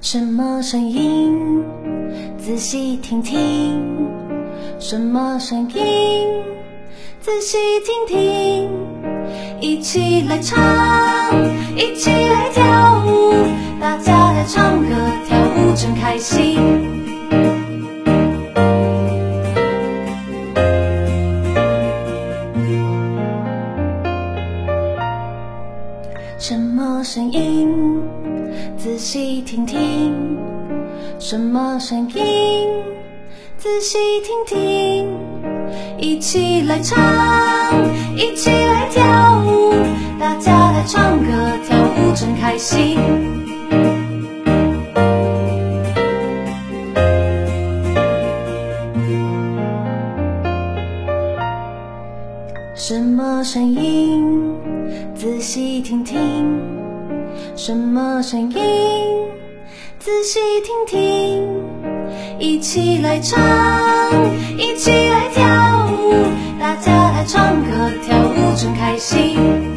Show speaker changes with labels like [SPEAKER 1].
[SPEAKER 1] 什么声音？仔细听听，什么声音？仔细听听，一起来唱，一起来跳舞，大家来唱歌跳舞真开心。什么声音？仔细听听，什么声音？仔细听听，一起来唱，一起来跳舞，大家来唱歌跳舞真开心。什么声音？仔细听听，什么声音？仔细听听。一起来唱一起来跳舞大家来唱歌跳舞真开心。